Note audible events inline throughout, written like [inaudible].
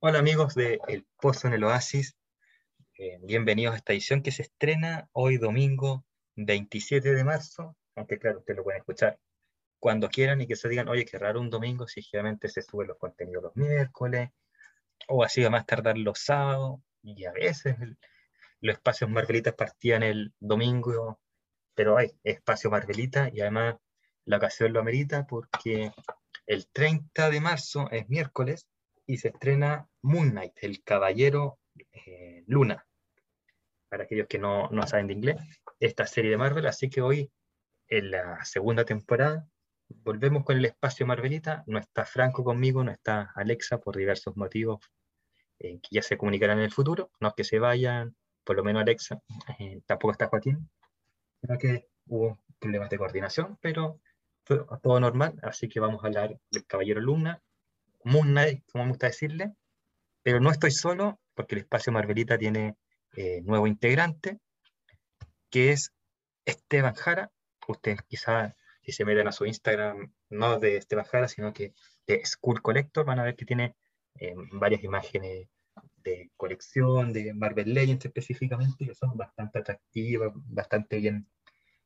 Hola amigos de El Pozo en el Oasis, eh, bienvenidos a esta edición que se estrena hoy domingo 27 de marzo, aunque claro, ustedes lo pueden escuchar cuando quieran y que se digan, oye, qué raro un domingo, si generalmente se suben los contenidos los miércoles, o así a más tardar los sábados, y a veces los espacios Marvelitas partían el domingo, pero hay espacio Marvelita y además la ocasión lo amerita porque el 30 de marzo es miércoles y se estrena Moon Knight, el Caballero eh, Luna, para aquellos que no, no saben de inglés, esta serie de Marvel, así que hoy en la segunda temporada volvemos con el espacio Marvelita. No está Franco conmigo, no está Alexa por diversos motivos eh, que ya se comunicarán en el futuro. No es que se vayan, por lo menos Alexa, eh, tampoco está Joaquín. Creo que hubo problemas de coordinación, pero todo normal. Así que vamos a hablar del Caballero Luna, Moon Knight, como me gusta decirle. Pero no estoy solo, porque el espacio Marvelita tiene eh, nuevo integrante, que es Esteban Jara. Ustedes quizás si se meten a su Instagram, no de Esteban Jara, sino que de School Collector, van a ver que tiene eh, varias imágenes de colección, de Marvel Legends específicamente, que son bastante atractivas, bastante bien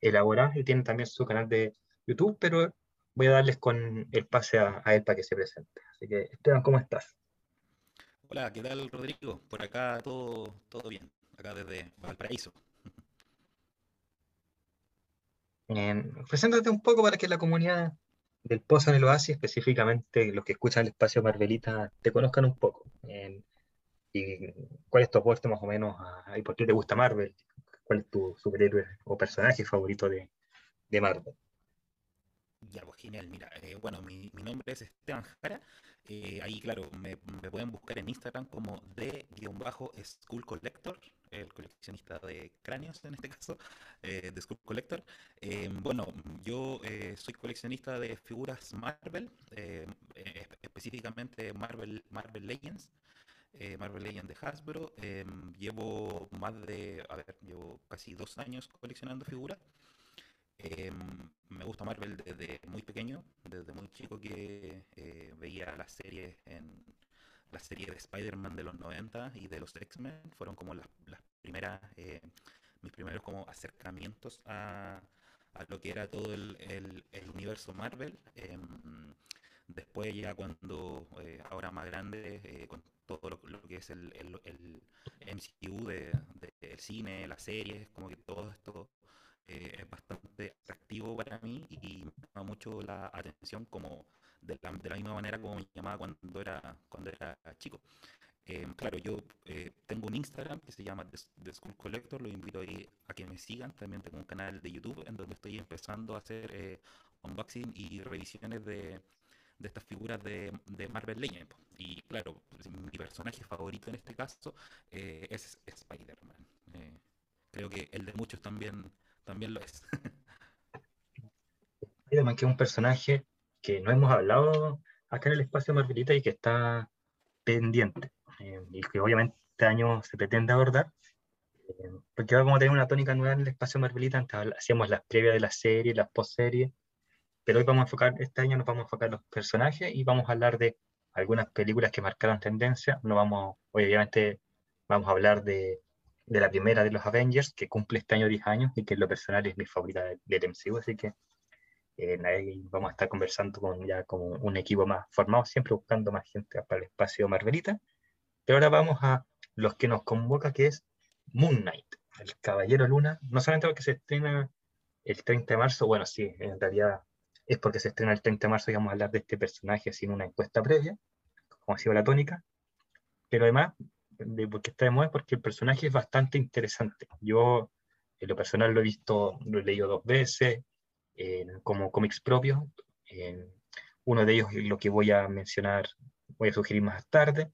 elaboradas, y tiene también su canal de YouTube, pero voy a darles con el pase a, a él para que se presente. Así que, Esteban, ¿cómo estás? Hola, ¿qué tal, Rodrigo? Por acá todo, todo bien, acá desde Valparaíso. preséntate un poco para que la comunidad del Pozo en el Oasis, específicamente los que escuchan el espacio Marvelita, te conozcan un poco. y cuál es tu aporte más o menos a, y por qué te gusta Marvel, cuál es tu superhéroe o personaje favorito de, de Marvel. Ya, pues genial. Mira, eh, bueno, mi, mi, nombre es Esteban Jara. Eh, ahí, claro, me, me, pueden buscar en Instagram como de-school collector, el coleccionista de cráneos en este caso, eh, de School Collector. Eh, bueno, yo eh, soy coleccionista de figuras Marvel, eh, específicamente Marvel, Marvel Legends. Marvel Legends de Hasbro. llevo más de, a ver, llevo casi dos años coleccionando figuras. Eh, me gusta Marvel desde muy pequeño, desde muy chico que eh, veía las series en la serie de Spider-Man de los 90 y de los X-Men, fueron como las, las primeras, eh, mis primeros como acercamientos a, lo que era todo el, universo Marvel. Em, después ya cuando, eh, ahora más grande, con todo lo, lo, que es el, el, MCU de, de, del cine, las series, como que todo esto eh, es bastante atractivo para mí y me llama mucho la atención como de la, misma manera como me llamaba cuando era, cuando era chico. Eh, claro, yo eh, tengo un Instagram que se llama The, School Collector, lo invito a que me sigan. También tengo un canal de YouTube en donde estoy empezando a hacer eh, unboxing y revisiones de, de estas figuras de, de Marvel Legends. Y claro, pues, mi personaje favorito en este caso es Spider-Man. Creo que el de muchos también también lo es. [laughs] Spider-Man, que es un personaje que no hemos hablado acá en el espacio Marvelita y que está pendiente, eh, y que obviamente este año se pretende abordar, eh, porque vamos a tener una tónica nueva en el espacio Marvelita, antes hacíamos las previas de la serie, las post-series, pero hoy vamos a enfocar, este año nos vamos a enfocar en los personajes y vamos a hablar de algunas películas que marcaron tendencia, no vamos, obviamente vamos a hablar de de la primera de los Avengers, que cumple este año 10 años y que en lo personal es mi favorita del MCU, así que eh, ahí vamos a estar conversando con ya como un equipo más formado, siempre buscando más gente para el espacio Marvelita. Pero ahora vamos a los que nos convoca, que es Moon Knight, el Caballero Luna, no solamente porque se estrena el 30 de marzo, bueno, sí, en realidad es porque se estrena el 30 de marzo y vamos a hablar de este personaje sin una encuesta previa, como ha sido la tónica, pero además de por qué está de moda es porque el personaje es bastante interesante. Yo, en lo personal, lo he visto, lo he leído dos veces, eh, como cómics propios. Eh, uno de ellos es lo que voy a mencionar, voy a sugerir más tarde.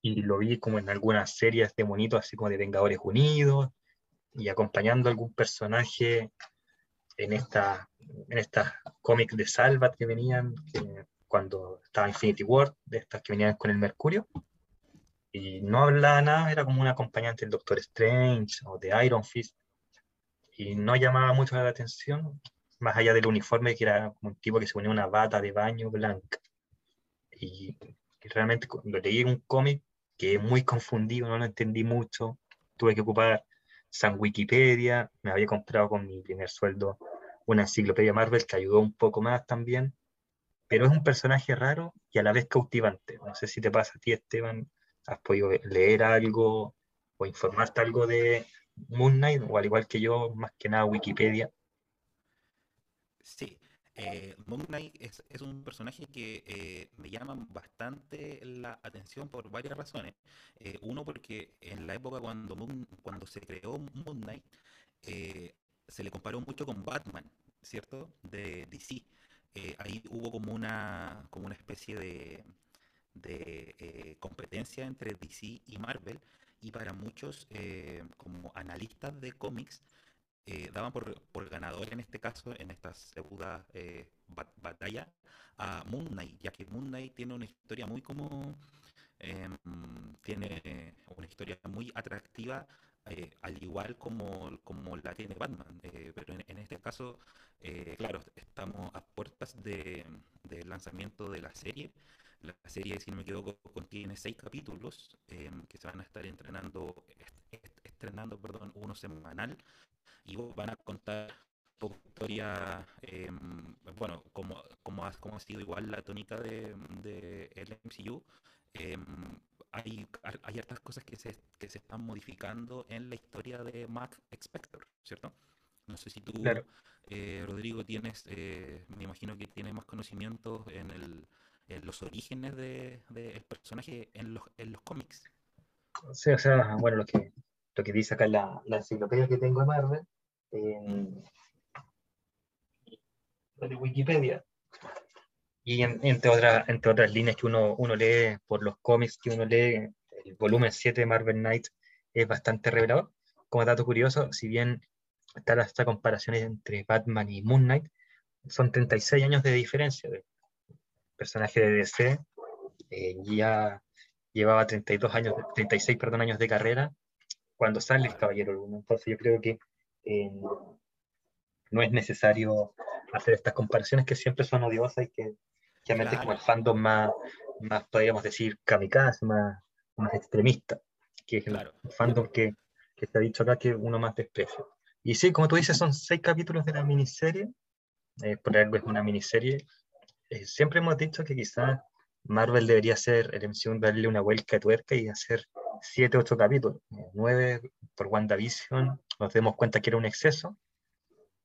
Y lo vi como en algunas series de monitos, así como de Vengadores Unidos, y acompañando a algún personaje en esta en estas cómics de Salvat que venían que cuando estaba Infinity War, de estas que venían con el Mercurio y no hablaba nada, era como un acompañante del Doctor Strange o de Iron Fist, y no llamaba mucho la atención, más allá del uniforme, que era como un tipo que se ponía una bata de baño blanca. Y realmente lo leí un cómic que muy confundido, no lo entendí mucho, tuve que ocupar San Wikipedia, me había comprado con mi primer sueldo una enciclopedia Marvel que ayudó un poco más también, pero es un personaje raro y a la vez cautivante. No sé si te pasa a ti, Esteban, has podido leer algo o informarte algo de Moon Knight, o al igual que yo, más que nada Wikipedia. Sí, eh, Moon Knight es, un personaje que eh, me llama bastante la atención por varias razones. Eh, uno, porque en la época cuando, cuando se creó Moon Knight, se le comparó mucho con Batman, ¿cierto? De DC. ahí hubo como una, como una especie de, de competencia entre DC y Marvel. Y para muchos, como analistas de cómics, eh, daban por, ganador en este caso, en esta eh, batalla, a Moon Knight, ya que Moon Knight tiene una historia muy como. Em, tiene una historia muy atractiva, eh, al igual como, como la tiene Batman. pero en, este caso, claro, estamos a puertas del lanzamiento de la serie. La serie, si no me equivoco, contiene seis capítulos em, que se van a estar entrenando, estrenando perdón, uno semanal y van a contar poco historia, em, bueno, como, como, ha, como ha sido igual la tónica de, de el MCU, em, hay, hay hartas cosas que se, que se están modificando en la historia de Mac Spector, ¿cierto? No sé si tú, eh, Rodrigo, tienes, eh, me imagino que tienes más conocimientos en, el, en los orígenes del de, personaje en los, en los cómics. Sí, o sea, bueno, lo que, lo que dice acá en la, la enciclopedia que tengo de Marvel, en, de Wikipedia. Y entre, otras, entre otras líneas que uno, uno lee por los cómics que uno lee, el volumen 7 de Marvel Knight es bastante revelador. Como dato curioso, si bien está esta comparación entre Batman y Moon Knight, son 36 años de diferencia. Personaje de DC eh, ya llevaba 32 años, 36 perdón, años de carrera cuando sale el Caballero Luna. Entonces yo creo que eh, no es necesario hacer estas comparaciones que siempre son odiosas y que realmente como el fandom más, más podríamos decir, kamikaze, más, más extremista, que es el fandom que, que se ha dicho acá que uno más desprecia. Y sí, como tú dices, son seis capítulos de la miniserie, eh, por algo es una miniserie. Eh, siempre hemos dicho que quizás Marvel debería hacer el MCU, darle una vuelta de tuerca y hacer siete, ocho capítulos, nueve por WandaVision, nos demos cuenta que era un exceso,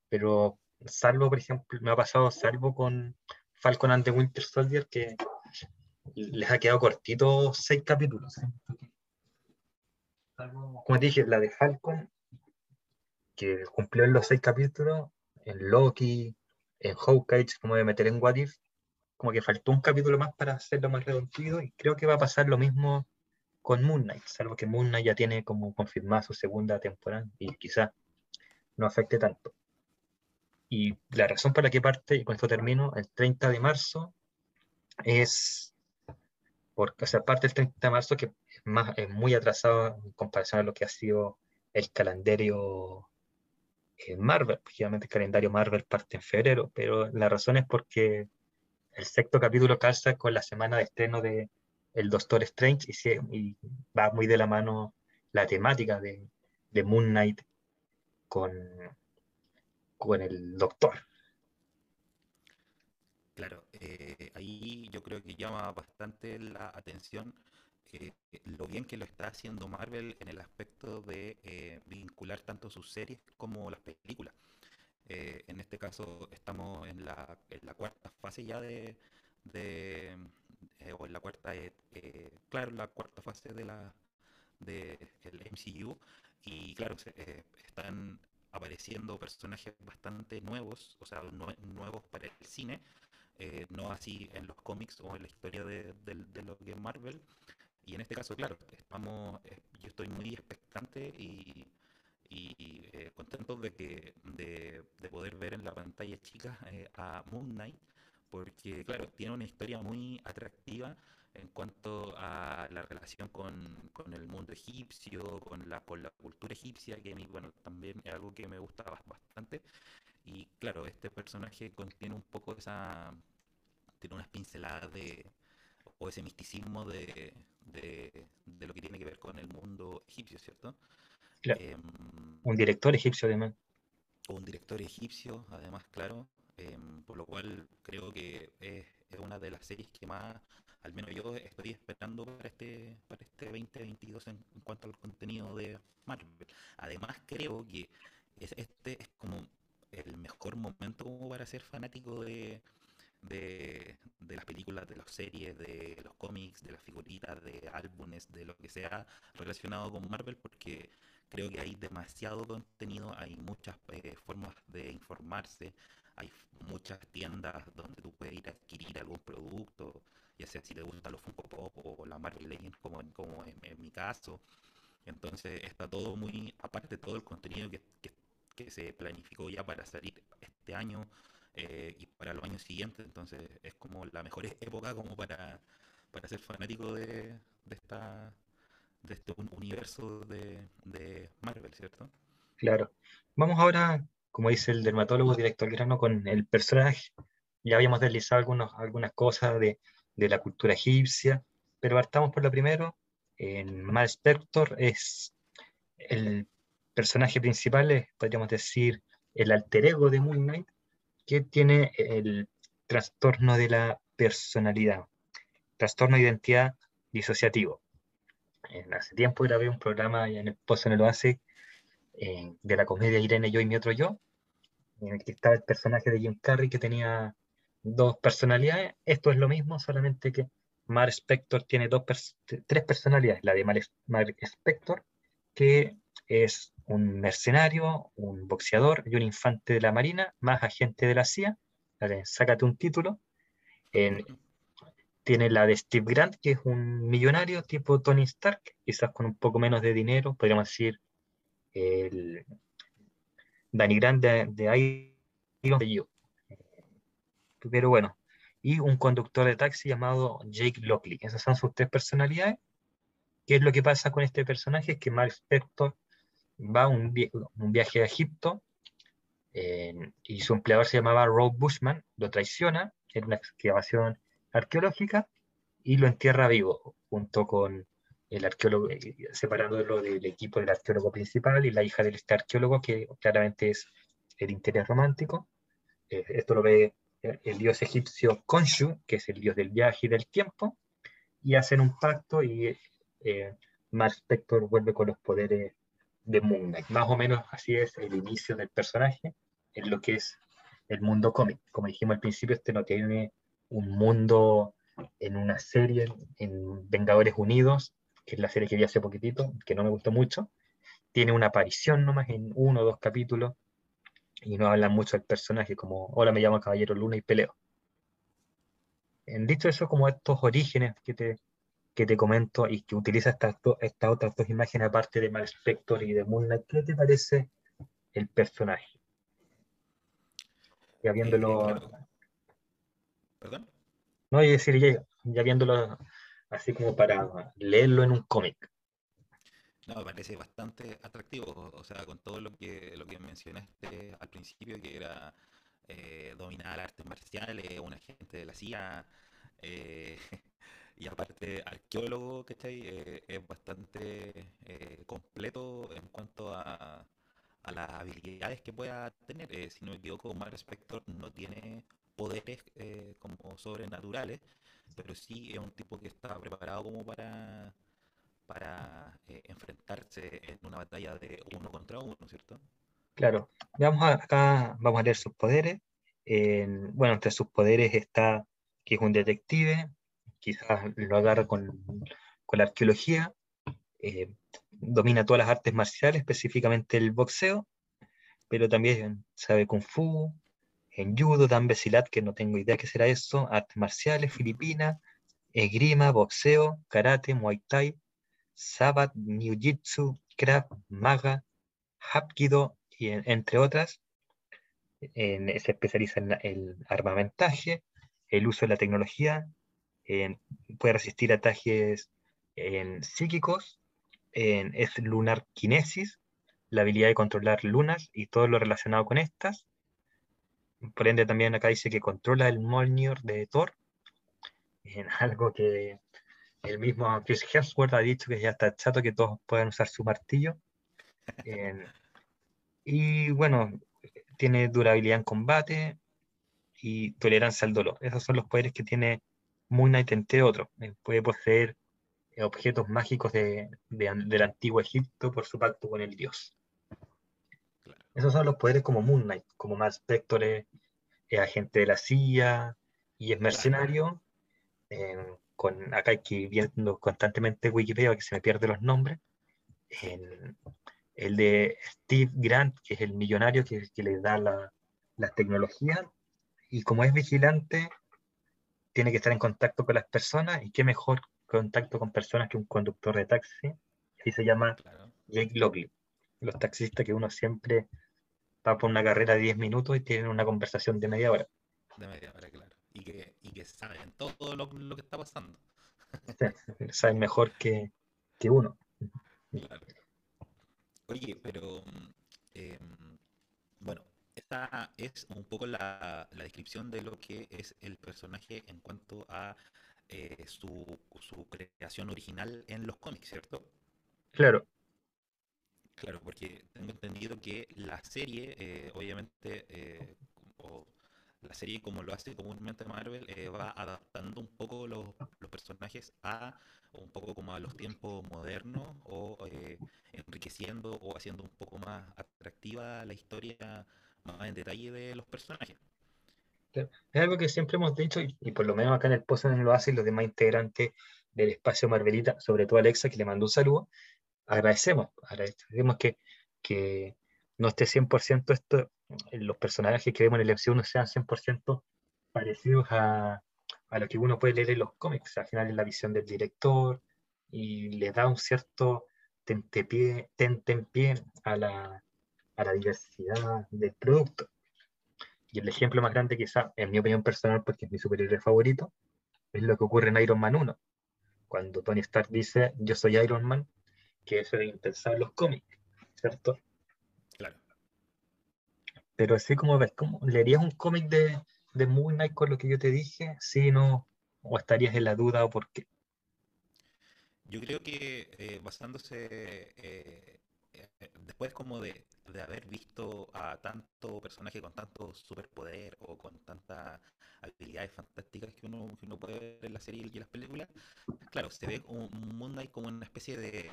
pero salvo, por ejemplo, me ha pasado salvo con Falcon and the Winter Soldier, que les ha quedado cortito seis capítulos. Como te dije, la de Falcon, que cumplió en los seis capítulos, en Loki, en Hawkeye, como de meter en What If, como que faltó un capítulo más para hacerlo más redondido y creo que va a pasar lo mismo con Moon Knight, salvo que Moon Knight ya tiene como confirmada su segunda temporada y quizás no afecte tanto. Y la razón por la que parte, y con esto termino, el 30 de marzo es, porque, o sea, parte el 30 de marzo que es, más, es muy atrasado en comparación a lo que ha sido el calendario en Marvel, obviamente el calendario Marvel parte en febrero, pero la razón es porque el sexto capítulo calza con la semana de estreno de el Doctor Strange y, va muy de la mano la temática de, Moon Knight con, con el Doctor. Claro, eh, ahí yo creo que llama bastante la atención eh, lo bien que lo está haciendo Marvel en el aspecto de eh, vincular tanto sus series como las películas. En este caso estamos en la, en la cuarta fase ya de, eh, o en la cuarta, eh, eh, claro, la cuarta fase de la del MCU y claro, están apareciendo personajes bastante nuevos, o sea, nuevos para el cine, no así en los cómics o en la historia de, lo que es Marvel. Y en este caso, claro, estamos, yo estoy muy expectante y, y contento de, que, de, de, poder ver en la pantalla chica a Moon Knight porque claro, tiene una historia muy atractiva en cuanto a la relación con, el mundo egipcio, con la, con la cultura egipcia, que a mí, bueno, también es algo que me gusta bastante. Y claro, este personaje contiene un poco esa, tiene unas pinceladas de, o ese misticismo de, de, lo que tiene que ver con el mundo egipcio, ¿cierto? Em, un director egipcio además. Un director egipcio, además, claro. Em, por lo cual creo que es, una de las series que más, al menos yo estoy esperando para este, para este 2022 en, en cuanto al contenido de Marvel. Además creo que es, este es como el mejor momento como para ser fanático de, de, las películas, de las series, de los cómics, de las figuritas, de álbumes, de lo que sea relacionado con Marvel, porque creo que hay demasiado contenido, hay muchas eh, formas de informarse, hay muchas tiendas donde tú puedes ir a adquirir algún producto, ya sea si te gusta los Funko Pop o la Marvel Legends, como, como en, mi caso. Entonces está todo muy, aparte todo el contenido que, que, que se planificó ya para salir este año, eh, y para los años siguientes. Entonces es como la mejor [laughs] época como para, para ser fanático de, de, esta, de este universo de, Marvel, ¿cierto? Claro. Vamos ahora, como dice el dermatólogo director grano, con el personaje. Ya habíamos deslizado algunos, algunas cosas de, de la cultura egipcia, pero partamos por lo primero. En Mal Spector es el personaje principal, podríamos decir, el alter ego de Moon Knight, que tiene el trastorno de la personalidad, trastorno de identidad disociativo. En hace tiempo grabé un programa en el Pozo en el Oasis eh, de la comedia Irene Yo y mi otro yo, en el que estaba el personaje de Jim Carrey que tenía dos personalidades. Esto es lo mismo, solamente que Mark Spector tiene dos tres personalidades. La de Mark Spector, que es un mercenario, un boxeador y un infante de la Marina, más agente de la CIA. sácate un título. Tiene la de Steve Grant, que es un millonario tipo Tony Stark, quizás con un poco menos de dinero, podríamos decir el Danny Grant de, de Iron Pero bueno, y un conductor de taxi llamado Jake Lockley. Esas son sus tres personalidades. ¿Qué es lo que pasa con este personaje? Es que Mark Spector va un, un viaje a Egipto eh, y su empleador se llamaba Rob Bushman, lo traiciona en una excavación arqueológica y lo entierra vivo, junto con el arqueólogo, eh, separándolo del equipo del arqueólogo principal y la hija de este arqueólogo, que claramente es el interés romántico. Eh, esto lo ve el dios egipcio Khonshu, que es el dios del viaje y del tiempo, y hacen un pacto y eh, Mark Spector vuelve con los poderes de Moon Knight. Más o menos así es el inicio del personaje en lo que es el mundo cómic. Como dijimos al principio, este no tiene un mundo en una serie, en Vengadores Unidos, que es la serie que vi hace poquitito, que no me gustó mucho. Tiene una aparición nomás en uno o dos capítulos y no hablan mucho del personaje, como hola, me llamo Caballero Luna y peleo. En dicho eso, como estos orígenes que te, que te comento y que utiliza estas, estas otras dos imágenes aparte de Mal Spector y de Moon Knight, ¿qué te parece el personaje? Ya viéndolo... Eh, ¿Perdón? No, es decir, ya, viéndolo así como para leerlo en un cómic. No, me parece bastante atractivo, o sea, con todo lo que, lo que mencionaste al principio, que era eh, dominar artes marciales, un agente de la CIA, eh, [laughs] y aparte arqueólogo, ¿cachai? Eh, es bastante eh, completo en cuanto a, a, las habilidades que pueda tener. Eh, si no me equivoco, Mar Spector no tiene poderes como sobrenaturales, pero sí es un tipo que está preparado como para para enfrentarse en una batalla de uno contra uno, ¿cierto? Claro. Vamos acá, vamos a leer sus poderes. bueno, entre sus poderes está que es un detective, quizás lo agarra con, la arqueología, eh, domina todas las artes marciales, específicamente el boxeo, pero también sabe kung fu, en judo, dan besilat, que no tengo idea qué será eso, artes marciales, filipinas, esgrima, boxeo, karate, muay thai, sabat, jiu-jitsu, krav, maga, hapkido, y entre otras. se especializa en el armamentaje, el uso de la tecnología, puede resistir ataques psíquicos, es lunar kinesis, la habilidad de controlar lunas y todo lo relacionado con estas. Por ende, también acá dice que controla el Mjolnir de Thor. en [laughs] algo que el mismo Chris Hemsworth ha dicho que ya está chato que todos puedan usar su martillo. y bueno, tiene durabilidad en combate y tolerancia al dolor. Esos son los poderes que tiene Moon Knight entre otros. Eh, puede poseer eh, objetos mágicos de, del antiguo Egipto por su pacto con el dios. Esos son los poderes como Moon Knight, como más Spector es, agente de la CIA y es mercenario. con, acá hay que ir viendo constantemente Wikipedia que se me pierden los nombres. el de Steve Grant, que es el millonario que, que le da la, la tecnología, y como es vigilante, tiene que estar en contacto con las personas, y qué mejor contacto con personas que un conductor de taxi, y se llama Jake Lockley. Los taxistas que uno siempre va por una carrera de 10 minutos y tienen una conversación de media hora. De media hora, claro. Y que, y que saben todo lo, lo, que está pasando. saben mejor que, que uno. Claro. Oye, pero eh, bueno, esta es un poco la, la, descripción de lo que es el personaje en cuanto a eh, su, su, creación original en los cómics, ¿cierto? Claro. Claro, porque tengo entendido que la serie, eh, obviamente, eh, la serie como lo hace comúnmente Marvel, va adaptando un poco los, personajes a un poco como a los tiempos modernos o enriqueciendo o haciendo un poco más atractiva la historia más en detalle de los personajes. Es algo que siempre hemos dicho, y, por lo menos acá en el post lo hacen los demás integrantes del espacio Marvelita, sobre todo Alexa, que le mandó un saludo. Agradecemos, agradecemos que, que no esté 100% esto, los personajes que vemos en el MCU no sean 100% parecidos a, a, lo que uno puede leer en los cómics. Al final es la visión del director y le da un cierto tentepié, tentempié a la, a la diversidad del producto. Y el ejemplo más grande, quizá, en mi opinión personal, porque es mi superhéroe favorito, es lo que ocurre en Iron Man 1. Cuando Tony Stark dice, yo soy Iron Man, que eso es impensable en los cómics, ¿cierto? Claro. Pero así como ves, ¿cómo, ¿leerías un cómic de, de Moon Knight con lo que yo te dije? ¿Sí, no? ¿O estarías en la duda o por qué? Yo creo que eh, basándose eh, después como de, de, haber visto a tanto personaje con tanto superpoder o con tantas habilidades fantásticas que uno, uno puede ver en la serie y las películas, claro, se ve un, mundo ahí como una especie de,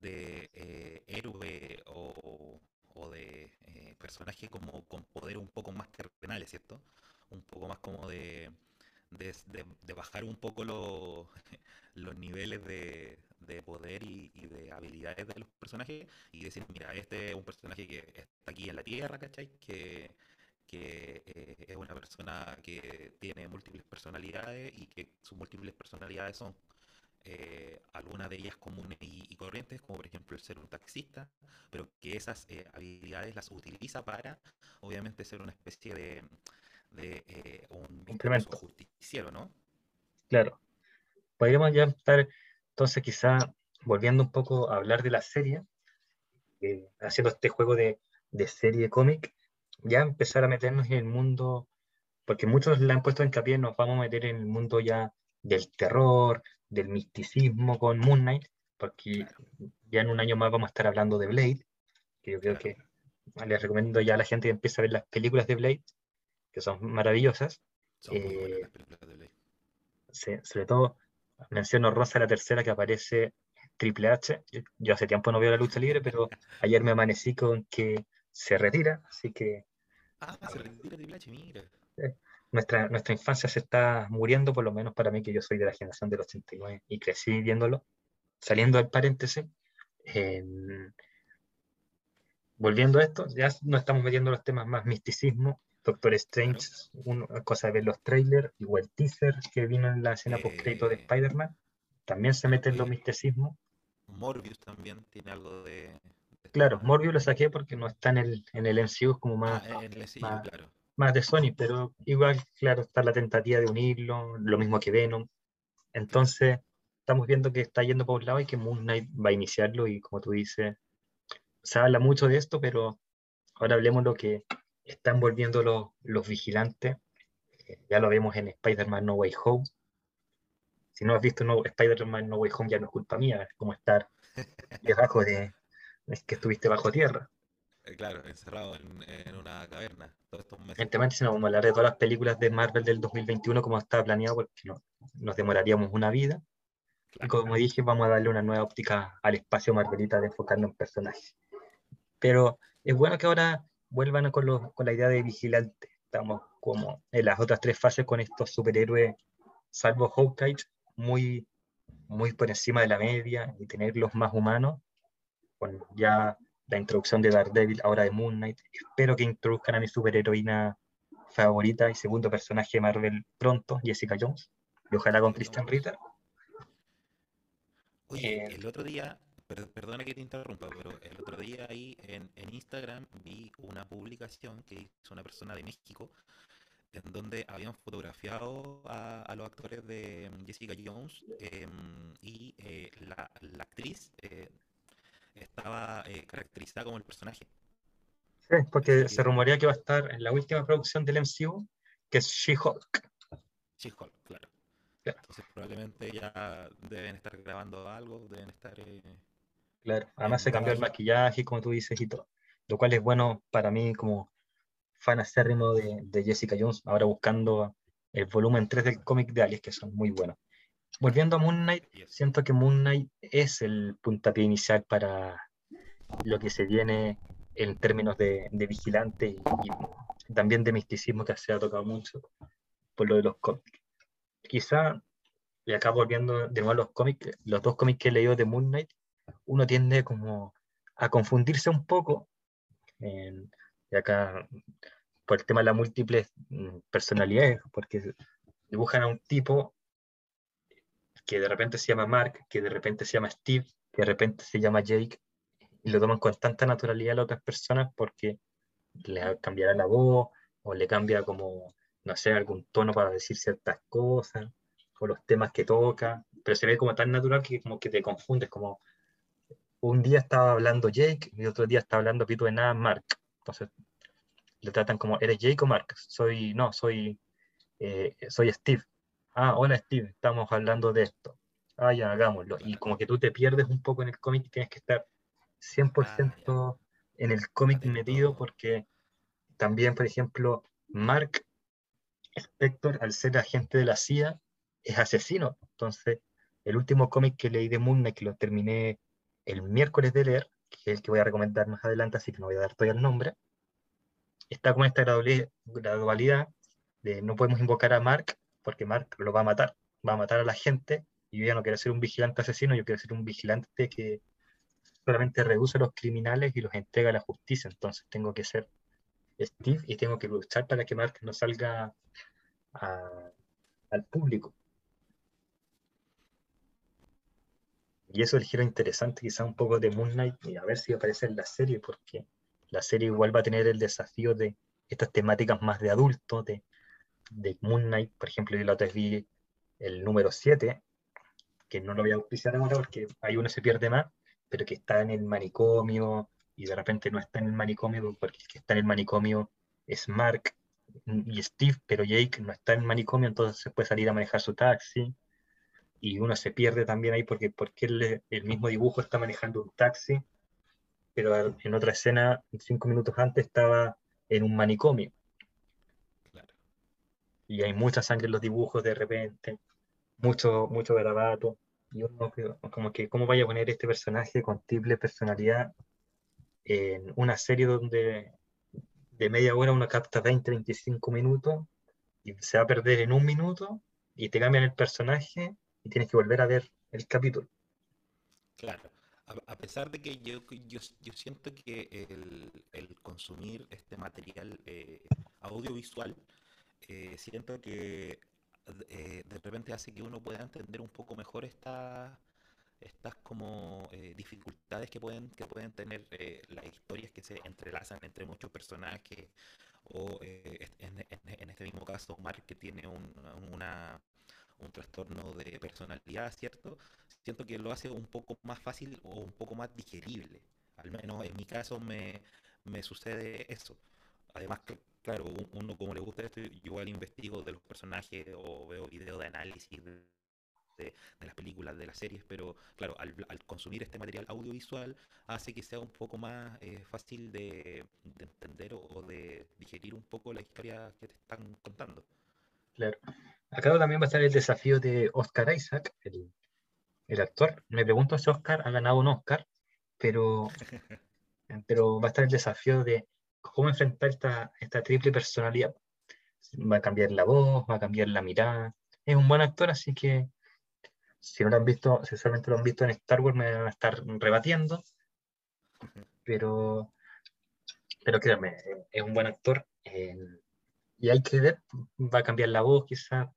de eh, héroe o, o de eh, personaje como con poder un poco más terrenales, ¿cierto? Un poco más como de, de, de bajar un poco [laughs] los niveles de, de poder y, de habilidades de los personajes y decir, mira, este es un personaje que está aquí en la Tierra, ¿cachai? Que, que eh, es una persona que tiene múltiples personalidades y que sus múltiples personalidades son eh, algunas de ellas comunes y, corrientes, como por ejemplo el ser un taxista, pero que esas eh, habilidades las utiliza para, obviamente, ser una especie de, de un justiciero, ¿no? Claro. Podríamos ya estar entonces, quizá volviendo un poco a hablar de la serie, eh, haciendo este juego de, de serie cómic, ya empezar a meternos en el mundo, porque muchos le han puesto hincapié, nos vamos a meter en el mundo ya del terror, del misticismo con Moon Knight, porque ya en un año más vamos a estar hablando de Blade, que yo creo que les recomiendo ya a la gente que empiece a ver las películas de Blade, que son maravillosas. Son muy buenas las películas de Blade. Sí, sobre todo menciono Rosa la tercera que aparece Triple H. Yo, hace tiempo no veo la lucha libre, pero ayer me amanecí con que se retira, así que. Ah, se retira Triple H, mira. nuestra, nuestra infancia se está muriendo, por lo menos para mí, que yo soy de la generación del 89 y crecí viéndolo. Saliendo del paréntesis, volviendo a esto, ya no estamos metiendo los temas más misticismo, Doctor Strange, una cosa de ver los trailers, igual teaser que vino en la escena post crédito de eh, Spider-Man, también se mete en los misticismos. Morbius también tiene algo de. claro, Morbius lo saqué porque no está en el, en el MCU, como más, ah, más, claro. más, de Sony, pero igual, claro, está la tentativa de unirlo, lo mismo que Venom. Entonces, estamos viendo que está yendo por un lado y que Moon Knight va a iniciarlo, y como tú dices, se habla mucho de esto, pero ahora hablemos lo que están volviendo los, los vigilantes. Eh, ya lo vemos en Spider-Man No Way Home, si no has visto no, Spider-Man No Way Home ya no es culpa mía, es como estar [laughs] debajo de, es que estuviste bajo tierra. Eh, claro, encerrado en, una caverna todos estos meses. Evidentemente, si nos vamos a hablar de todas las películas de Marvel del 2021 como estaba planeado, porque no, nos demoraríamos una vida. Y como dije, vamos a darle una nueva óptica al espacio Marvelita de enfocarnos en personajes. Pero es bueno que ahora vuelvan con, con la idea de vigilante. Estamos como en las otras tres fases con estos superhéroes, salvo Hawkeye, muy, muy por encima de la media y tenerlos más humanos. Con ya la introducción de Daredevil, ahora de Moon Knight. Espero que introduzcan a mi superheroína favorita y segundo personaje de Marvel pronto, Jessica Jones. Y ojalá con Christian Ritter. Oye, eh, el otro día, perdona que te interrumpa, pero el otro día ahí en, Instagram vi una publicación que hizo una persona de México en donde habían fotografiado a, los actores de Jessica Jones em, y eh, la, actriz eh, estaba eh, caracterizada como el personaje. Sí, porque se rumorea que va a estar en la última producción del MCU, que es She-Hulk. She-Hulk, claro. Entonces probablemente ya deben estar grabando algo, deben estar... Claro, además se cambió el maquillaje, como tú dices, y todo. Lo cual es bueno para mí como fan acérrimo de, de Jessica Jones, ahora buscando el volumen 3 del cómic de Alice, que son muy buenos. Volviendo a Moon Knight, siento que Moon Knight es el puntapié inicial para lo que se viene en términos de, vigilante y, también de misticismo que se ha tocado mucho por lo de los cómics. Quizá, y acá volviendo de nuevo a los cómics, los dos cómics que he leído de Moon Knight, uno tiende como a confundirse un poco, y acá por el tema de las múltiples mm, personalidades, porque dibujan a un tipo que de repente se llama Mark, que de repente se llama Steve, que de repente se llama Jake, y lo toman con tanta naturalidad a las otras personas porque le cambiará la voz o le cambia como, no sé, algún tono para decir ciertas cosas, o los temas que toca, pero se ve como tan natural que como que te confundes, como un día estaba hablando Jake y otro día estaba hablando Pito de nada Mark. Entonces le tratan como, ¿eres Jake o Mark? Soy, no, soy, eh, soy Steve ah, hola Steve, estamos hablando de esto. Ah, ya, hagámoslo. Y como que tú te pierdes un poco en el cómic y tienes que estar 100% ah, en el cómic metido porque también, por ejemplo, Mark Spector, al ser agente de la CIA, es asesino. Entonces, el último cómic que leí de Moon Knight, que lo terminé el miércoles de leer, que es el que voy a recomendar más adelante, así que no voy a dar todavía el nombre, está con esta gradualidad de no podemos invocar a Mark porque Mark lo va a matar, va a matar a la gente y yo ya no quiero ser un vigilante asesino, yo quiero ser un vigilante que solamente reduce a los criminales y los entrega a la justicia, entonces tengo que ser Steve y tengo que luchar para que Mark no salga al público. Y eso es el giro interesante, quizá un poco de Moon Knight, y a ver si aparece en la serie, porque la serie igual va a tener el desafío de estas temáticas más de adulto, de de Moon Knight, por ejemplo, yo la otra vez vi el número 7, que no lo voy a auspiciar ahora porque ahí uno se pierde más, pero que está en el manicomio y de repente no está en el manicomio porque el que está en el manicomio es Mark y Steve, pero Jake no está en el manicomio, entonces se puede salir a manejar su taxi y uno se pierde también ahí porque, porque el, el mismo dibujo está manejando un taxi, pero en otra escena, cinco minutos antes, estaba en un manicomio. Y hay mucha sangre en los dibujos de repente, mucho, mucho garabato, y uno como que, ¿cómo vaya a poner este personaje con triple personalidad en una serie donde de media hora uno capta 20, 25 minutos y se va a perder en un minuto y te cambian el personaje y tienes que volver a ver el capítulo? Claro. A, pesar de que yo, yo, yo siento que el, el, consumir este material eh, audiovisual eh, siento que eh, de repente hace que uno pueda entender un poco mejor estas estas como eh, dificultades que pueden que pueden tener las historias que se entrelazan entre muchos personajes o en, este mismo caso Mark que tiene un, una, un trastorno de personalidad, ¿cierto? Siento que lo hace un poco más fácil o un poco más digerible. Al menos en mi caso me, me sucede eso. Además, que claro, uno como le gusta esto, yo igual investigo de los personajes o veo videos de análisis de, de, las películas, de las series, pero claro, al, consumir este material audiovisual hace que sea un poco más eh, fácil de, entender o, de digerir un poco la historia que te están contando. Claro. Acá también va a estar el desafío de Oscar Isaac, el, el actor. Me pregunto si Oscar ha ganado un Oscar, pero, [laughs] pero va a estar el desafío de cómo enfrentar esta, esta triple personalidad. Va a cambiar la voz, va a cambiar la mirada. Es un buen actor, así que si no lo han visto, si solamente lo han visto en Star Wars, me van a estar rebatiendo. Pero, pero créanme, es un buen actor. Eh, y hay que ver, va a cambiar la voz quizás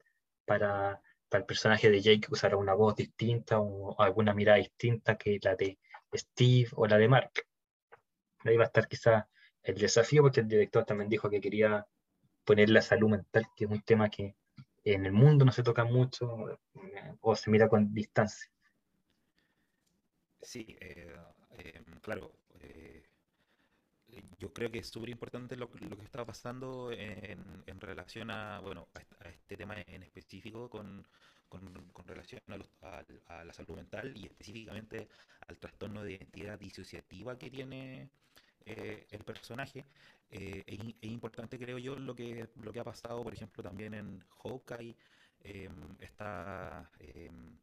para, el personaje de Jake, usará una voz distinta o alguna mirada distinta que la de Steve o la de Mark. Ahí va a estar quizás el desafío, porque el director también dijo que quería poner la salud mental, que es un tema que en el mundo no se toca mucho o se mira con distancia. Sí, eh, eh, claro, yo creo que es súper importante lo, que está pasando en, relación a, bueno, a, este tema en específico con, con, relación a, la salud mental y específicamente al trastorno de identidad disociativa que tiene eh, el personaje. Eh, es, importante, creo yo, lo que, lo que ha pasado, por ejemplo, también en Hawkeye, em, esta em,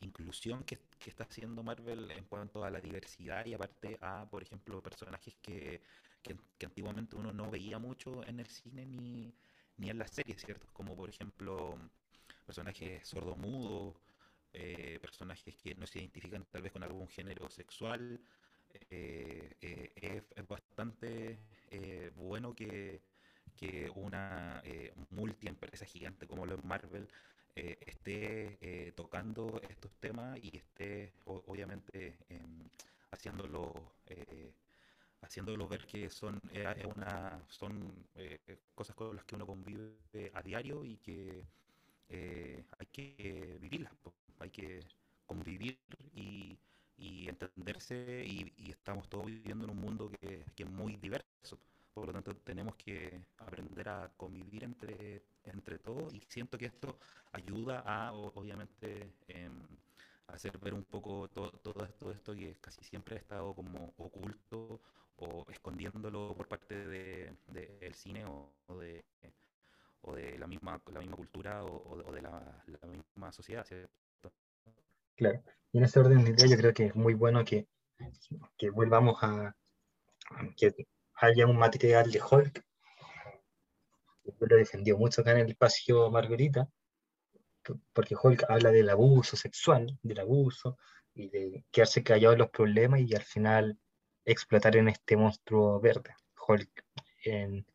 inclusión que, que, está haciendo Marvel en cuanto a la diversidad y aparte a, por ejemplo, personajes que que, antiguamente uno no veía mucho en el cine ni, ni en las series, ¿cierto? Como por ejemplo personajes sordomudos, eh, personajes que no se identifican tal vez con algún género sexual. Eh, eh, es, bastante bueno que, que una multiempresa gigante como lo Marvel esté tocando estos temas y esté obviamente haciéndolo haciéndolo ver que son, eh, una, son eh, cosas con las que uno convive a diario y que eh, hay que vivirlas, hay que convivir y, entenderse y, estamos todos viviendo en un mundo que, es muy diverso. Por lo tanto, tenemos que aprender a convivir entre, entre todos y siento que esto ayuda a, obviamente, em, hacer ver un poco todo, todo, esto, que casi siempre ha estado como oculto o escondiéndolo por parte del de, cine o, de, o de la misma, la misma cultura o, de la, misma sociedad, ¿cierto? Claro, y en ese orden de idea yo creo que es muy bueno que, que volvamos a, haya un material de Hulk. Lo defendió mucho acá en el espacio Margarita, porque Hulk habla del abuso sexual, del abuso, y de quedarse callado en los problemas y al final explotar en este monstruo verde. Hulk, en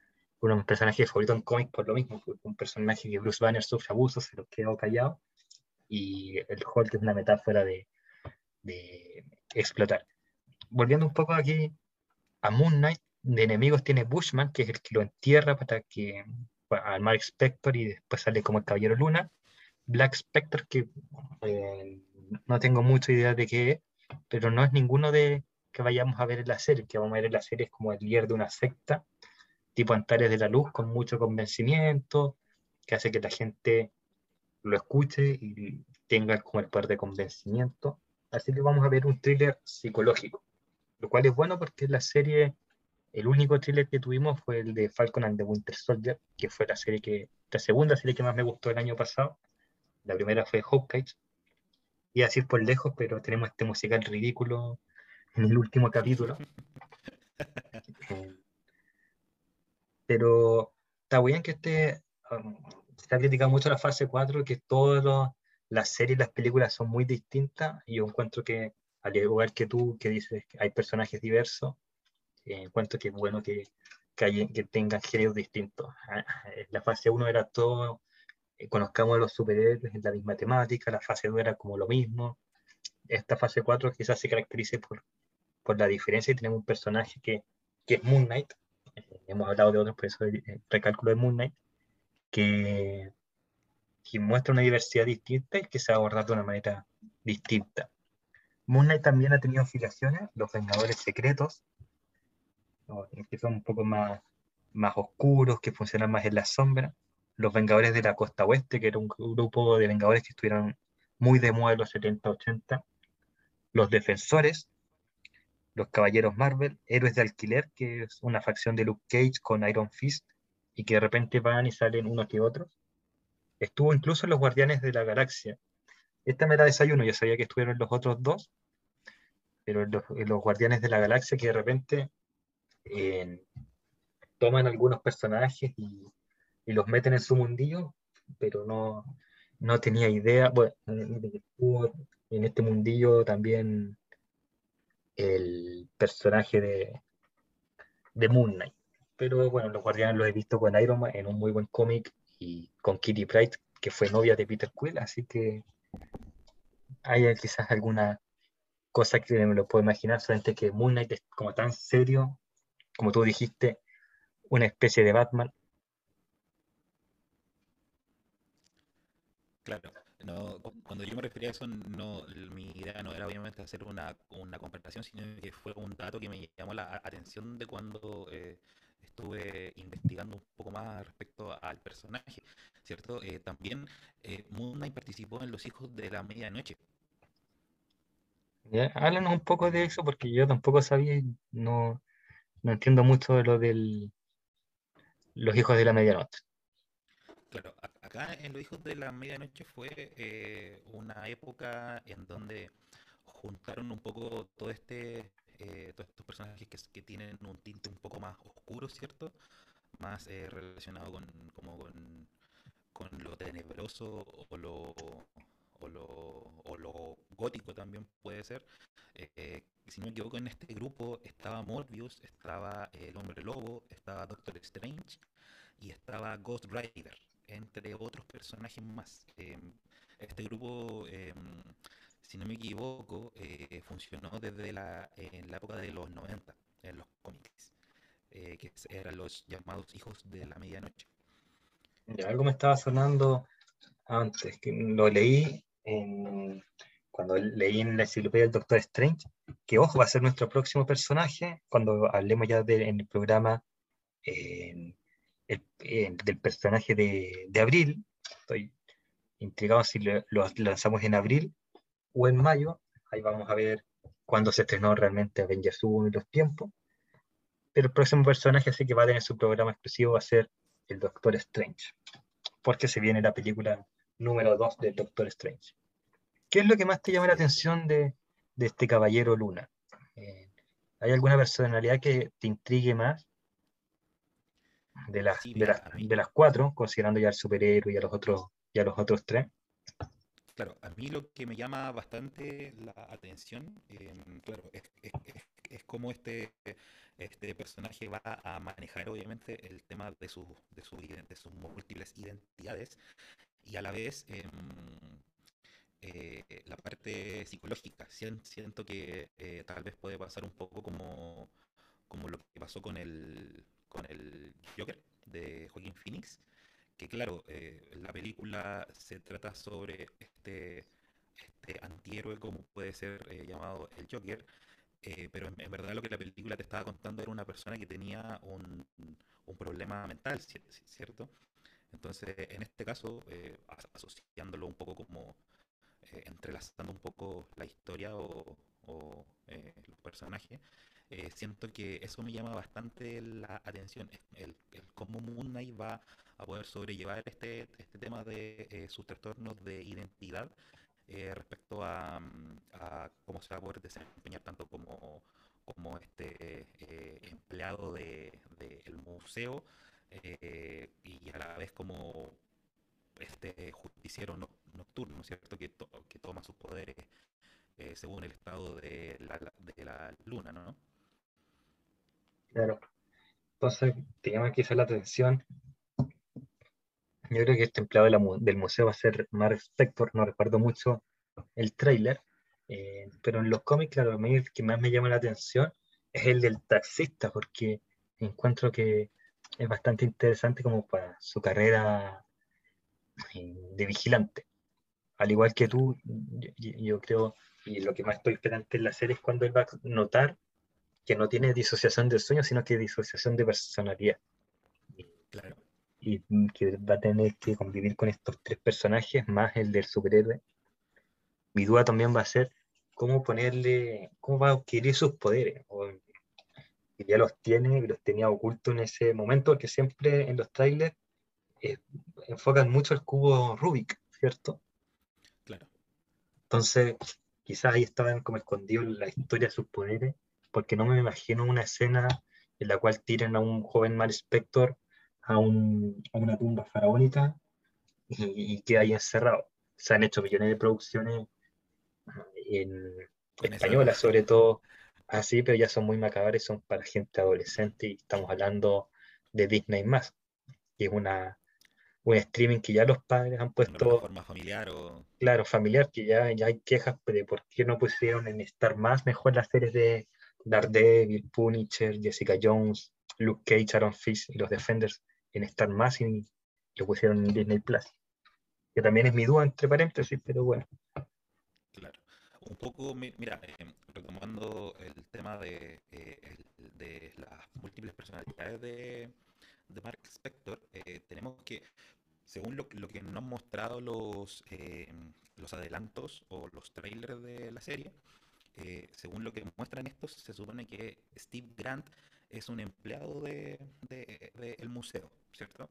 uno de mis personajes favoritos en cómics por lo mismo, un personaje que Bruce Banner sufre abusos, se lo quedó callado, y el Hulk es una metáfora de, de explotar. Volviendo un poco aquí a Moon Knight, de enemigos tiene Bushman, que es el que lo entierra para que al Mark Spector y después sale como el Caballero Luna. Black Spectre, que eh, no tengo mucha idea de qué es, pero no es ninguno de, que vayamos a ver en la serie, que vamos a ver en la serie es como el líder de una secta, tipo Antares de la Luz, con mucho convencimiento, que hace que la gente lo escuche y tenga como el poder de convencimiento. Así que vamos a ver un thriller psicológico, lo cual es bueno porque la serie, el único thriller que tuvimos fue el de Falcon and the Winter Soldier, que fue la serie que, la segunda serie que más me gustó el año pasado. La primera fue Hawkeye, y así por lejos, pero tenemos este musical ridículo en el último capítulo. [laughs] Pero está bien que este, um, se ha criticado mucho la fase 4, que todas las series y las películas son muy distintas, y yo encuentro que, al igual que tú, que dices que hay personajes diversos, eh, encuentro que es bueno que, que, que tengan géneros distintos. Ah, la fase 1 era todo, eh, conozcamos a los superhéroes en la misma temática, la fase 2 era como lo mismo, esta fase 4 quizás se caracterice por por la diferencia y tenemos un personaje que, que es Moon Knight, eh, hemos hablado de otros, por eso el recálculo de Moon Knight, que, que, muestra una diversidad distinta y que se ha abordado de una manera distinta. Moon Knight también ha tenido afiliaciones, los Vengadores Secretos, que son un poco más, más oscuros, que funcionan más en la sombra, los Vengadores de la Costa Oeste, que era un grupo de Vengadores que estuvieron muy de moda en los 70-80. Los Defensores, Los Caballeros Marvel, Héroes de Alquiler, que es una facción de Luke Cage con Iron Fist, y que de repente van y salen unos que otros. Estuvo incluso en Los Guardianes de la Galaxia. Esta me la desayuno, yo sabía que estuvieron los otros dos, pero en los, Guardianes de la Galaxia que de repente eh, toman algunos personajes y, y, los meten en su mundillo, pero no, no tenía idea. Bueno, en este mundillo también el personaje de, de Moon Knight. Pero bueno, los Guardianes los he visto con Iron Man en un muy buen cómic y con Kitty Pryde, que fue novia de Peter Quill, así que hay quizás alguna cosa que me lo puedo imaginar, solamente que Moon Knight es como tan serio, como tú dijiste, una especie de Batman. Claro, no, cuando yo me refería a eso, no, mi idea no era obviamente hacer una, una comparación, sino que fue un dato que me llamó la atención de cuando eh, estuve investigando un poco más respecto al personaje, ¿cierto? Eh, también eh, Moon Knight participó en Los Hijos de la Medianoche. ¿Ya? Háblanos un poco de eso porque yo tampoco sabía y no, no entiendo mucho de lo del Los Hijos de la Medianoche. Claro, acá en Los Hijos de la Medianoche fue eh, una época en donde juntaron un poco todo este eh, todos estos personajes que, tienen un tinte un poco más oscuro, ¿cierto? Más eh, relacionado con, como con, con, lo tenebroso o lo, o lo, gótico también puede ser. Eh, si no me equivoco, en este grupo estaba Morbius, estaba el Hombre Lobo, estaba Doctor Strange y estaba Ghost Rider, entre otros personajes más. este grupo si no me equivoco, eh, funcionó desde la, en la época de los 90, en los cómics, eh, que eran los llamados hijos de la medianoche. Algo me estaba sonando antes, que lo leí cuando leí en la enciclopedia del Doctor Strange, que ojo, va a ser nuestro próximo personaje, cuando hablemos ya en el programa eh, del personaje de, de, Abril. Estoy intrigado si lo lanzamos en abril o en mayo. Ahí vamos a ver cuándo se estrenó realmente Avengers 1 y los tiempos. Pero el próximo personaje así que va a tener su programa exclusivo va a ser el Doctor Strange. Porque se viene la película número 2 del Doctor Strange. ¿Qué es lo que más te llama la atención de, de este caballero Luna? Eh, ¿Hay alguna personalidad que te intrigue más de las, de, las, de las cuatro, considerando ya el superhéroe y a los otros, y a los otros tres? Claro, a mí lo que me llama bastante la atención, em, claro, es, es, como este, este personaje va a manejar obviamente el tema de, su, de, su, de sus múltiples identidades y a la vez em, eh, la parte psicológica. Siento que eh, tal vez puede pasar un poco como, como lo que pasó con el, con el Joker de Joaquín Phoenix que claro, eh, la película se trata sobre este, este antihéroe como puede ser llamado el Joker, pero en, verdad lo que la película te estaba contando era una persona que tenía un, un problema mental, ¿cierto? Entonces, en este caso, asociándolo un poco como entrelazando un poco la historia o, o los personajes, siento que eso me llama bastante la atención, el, el cómo Moon Knight va a poder sobrellevar este, este tema de eh, sus trastornos de identidad eh, respecto a, cómo se va a poder desempeñar tanto como, como este eh, empleado del de, museo y a la vez como este justiciero nocturno, ¿cierto? Que, que toma sus poderes según el estado de la, de la luna, ¿no? Claro. Entonces, te llama quizá la atención yo creo que este empleado del museo va a ser Mark Spector, no recuerdo mucho el trailer, eh, pero en los cómics, claro, a mí el que más me llama la atención es el del taxista, porque encuentro que es bastante interesante como para su carrera eh, de vigilante. Al igual que tú, yo, creo, y lo que más estoy esperando en la serie es cuando él va a notar que no tiene disociación de sueño, sino que disociación de personalidad. Claro y que va a tener que convivir con estos tres personajes, más el del superhéroe, mi duda también va a ser cómo ponerle, cómo va a adquirir sus poderes. O, ya los tiene y los tenía ocultos en ese momento, porque siempre en los trailers eh, enfocan mucho el cubo Rubik, ¿cierto? Claro. Entonces, quizás ahí estaban como escondidos la historia de sus poderes, porque no me imagino una escena en la cual tiren a un joven Mal Spector a, un, a una tumba faraónica y, y queda ahí encerrado. Se han hecho millones de producciones en españolas, sobre todo así, pero ya son muy macabras, son para gente adolescente y estamos hablando de Disney más, que es una, un streaming que ya los padres han puesto. forma familiar o. Claro, familiar, que ya, ya hay quejas de por qué no pusieron en Star más mejor las series de Daredevil, Punisher, Jessica Jones, Luke Cage, Aaron Fish y los Defenders en Star más y lo pusieron en Disney Plus. Que también es mi duda entre paréntesis, pero bueno. Un poco, mira, em, retomando el tema de, eh, de las múltiples personalidades de, de Mark Spector, eh, tenemos que, según lo, lo, que nos han mostrado los, em, los adelantos o los trailers de la serie, eh, según lo que muestran estos, se supone que Steve Grant es un empleado del de, de, el museo, ¿cierto?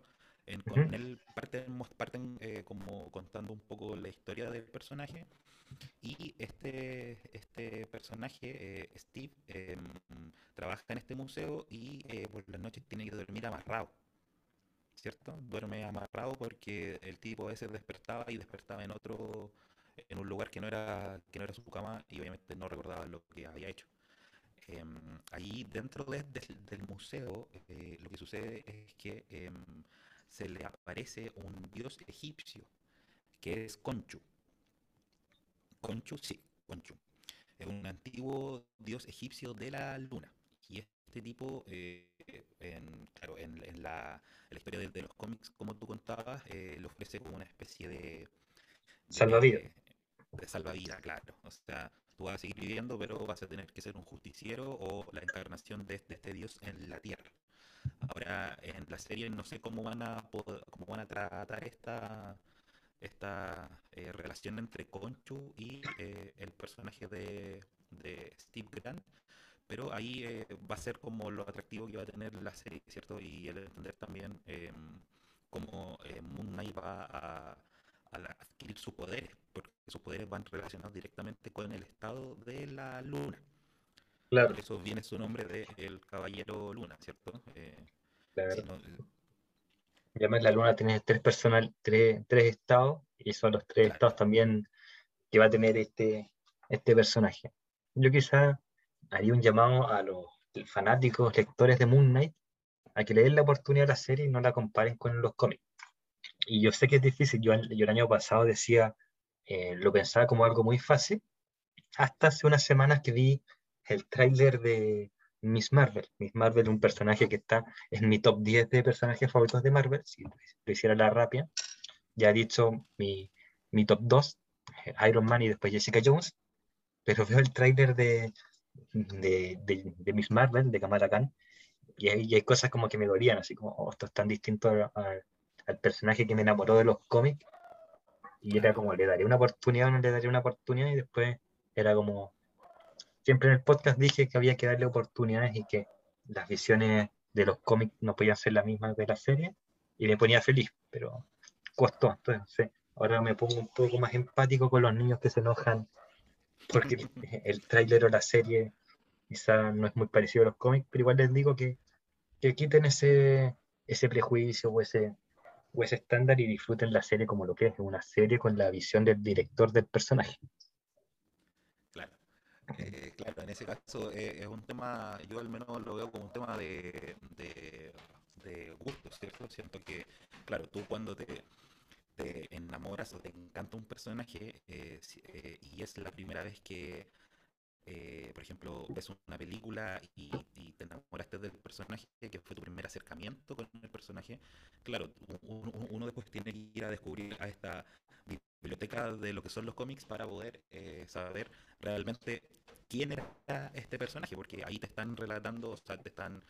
En, con él parten, parten eh, como contando un poco la historia del personaje y este, este personaje, eh, Steve, em, trabaja en este museo y eh, por las noches tiene que dormir amarrado. ¿Cierto? Duerme amarrado porque el tipo ese despertaba y despertaba en otro, en un lugar que no era, que no era su cama y obviamente no recordaba lo que había hecho. Eh, ahí dentro de, de, del museo eh, lo que sucede es que eh, se le aparece un dios egipcio que es Conchu. Conchu, sí, Conchu. Es un antiguo dios egipcio de la luna. Y este tipo, eh, en, claro, en, en, la, en, la, historia de, de, los cómics, como tú contabas, eh, le ofrece como una especie de... salvavidas. De, salvavidas, claro. O sea, tú vas a seguir viviendo, pero vas a tener que ser un justiciero o la encarnación de, de este dios en la tierra. Ahora, en la serie no sé cómo van a cómo van a tratar esta esta eh, relación entre Conchu y eh, el personaje de, de, Steve Grant, pero ahí eh, va a ser como lo atractivo que va a tener la serie, ¿cierto? Y el entender también em, cómo Moon Knight va a, a adquirir sus poderes, porque sus poderes van relacionados directamente con el estado de la luna. Claro. Por eso viene su nombre de el Caballero Luna, ¿cierto? claro. Si no, y además la luna tiene tres personal, tres, tres estados, y son los tres claro. estados también que va a tener este, este personaje. Yo quizá haría un llamado a los fanáticos, lectores de Moon Knight, a que le den la oportunidad a la serie y no la comparen con los cómics. Y yo sé que es difícil, yo, yo el año pasado decía, eh, lo pensaba como algo muy fácil, hasta hace unas semanas que vi el tráiler de, Miss Marvel. Miss Marvel es un personaje que está en mi top 10 de personajes favoritos de Marvel, si lo hiciera la rápida. Ya he dicho mi, mi top 2, Iron Man y después Jessica Jones, pero veo el tráiler de, de, de, de, Miss Marvel, de Kamala Khan, y hay, y hay, cosas como que me dolían, así como, oh, esto es tan distinto a, a, al personaje que me enamoró de los cómics, y era como, le daré una oportunidad o no le daré una oportunidad, y después era como, siempre en el podcast dije que había que darle oportunidades y que las visiones de los cómics no podían ser las mismas de la serie y me ponía feliz, pero costó. Entonces, ahora me pongo un poco más empático con los niños que se enojan porque [laughs] el tráiler o la serie quizá no es muy parecido a los cómics, pero igual les digo que, que quiten ese, ese prejuicio o ese, o ese estándar y disfruten la serie como lo que es, una serie con la visión del director del personaje. Eh, claro, en ese caso eh, es un tema, yo al menos lo veo como un tema de, de, gusto, ¿cierto? Siento que, claro, tú cuando te, enamoras o te encanta un personaje eh, eh y es la primera vez que, por ejemplo, ves una película y, te enamoraste del personaje, que fue tu primer acercamiento con el personaje, claro, uno, uno después tiene que ir a descubrir a esta biblioteca de lo que son los cómics para poder eh, saber realmente quién era este personaje, porque ahí te están relatando, o sea, te están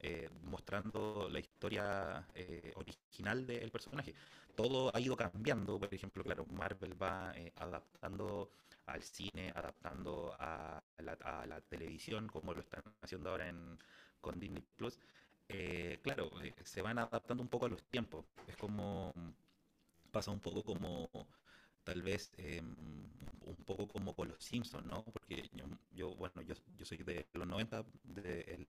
eh, mostrando la historia eh, original del personaje. Todo ha ido cambiando, por ejemplo, claro, Marvel va eh, adaptando al cine, adaptando a la, televisión, como lo están haciendo ahora en, con Disney Plus. Claro, se van adaptando un poco a los tiempos. Es como, pasa un poco como, tal vez, em, un poco como con los Simpsons, ¿no? Porque yo, bueno, yo, yo soy de los 90, de,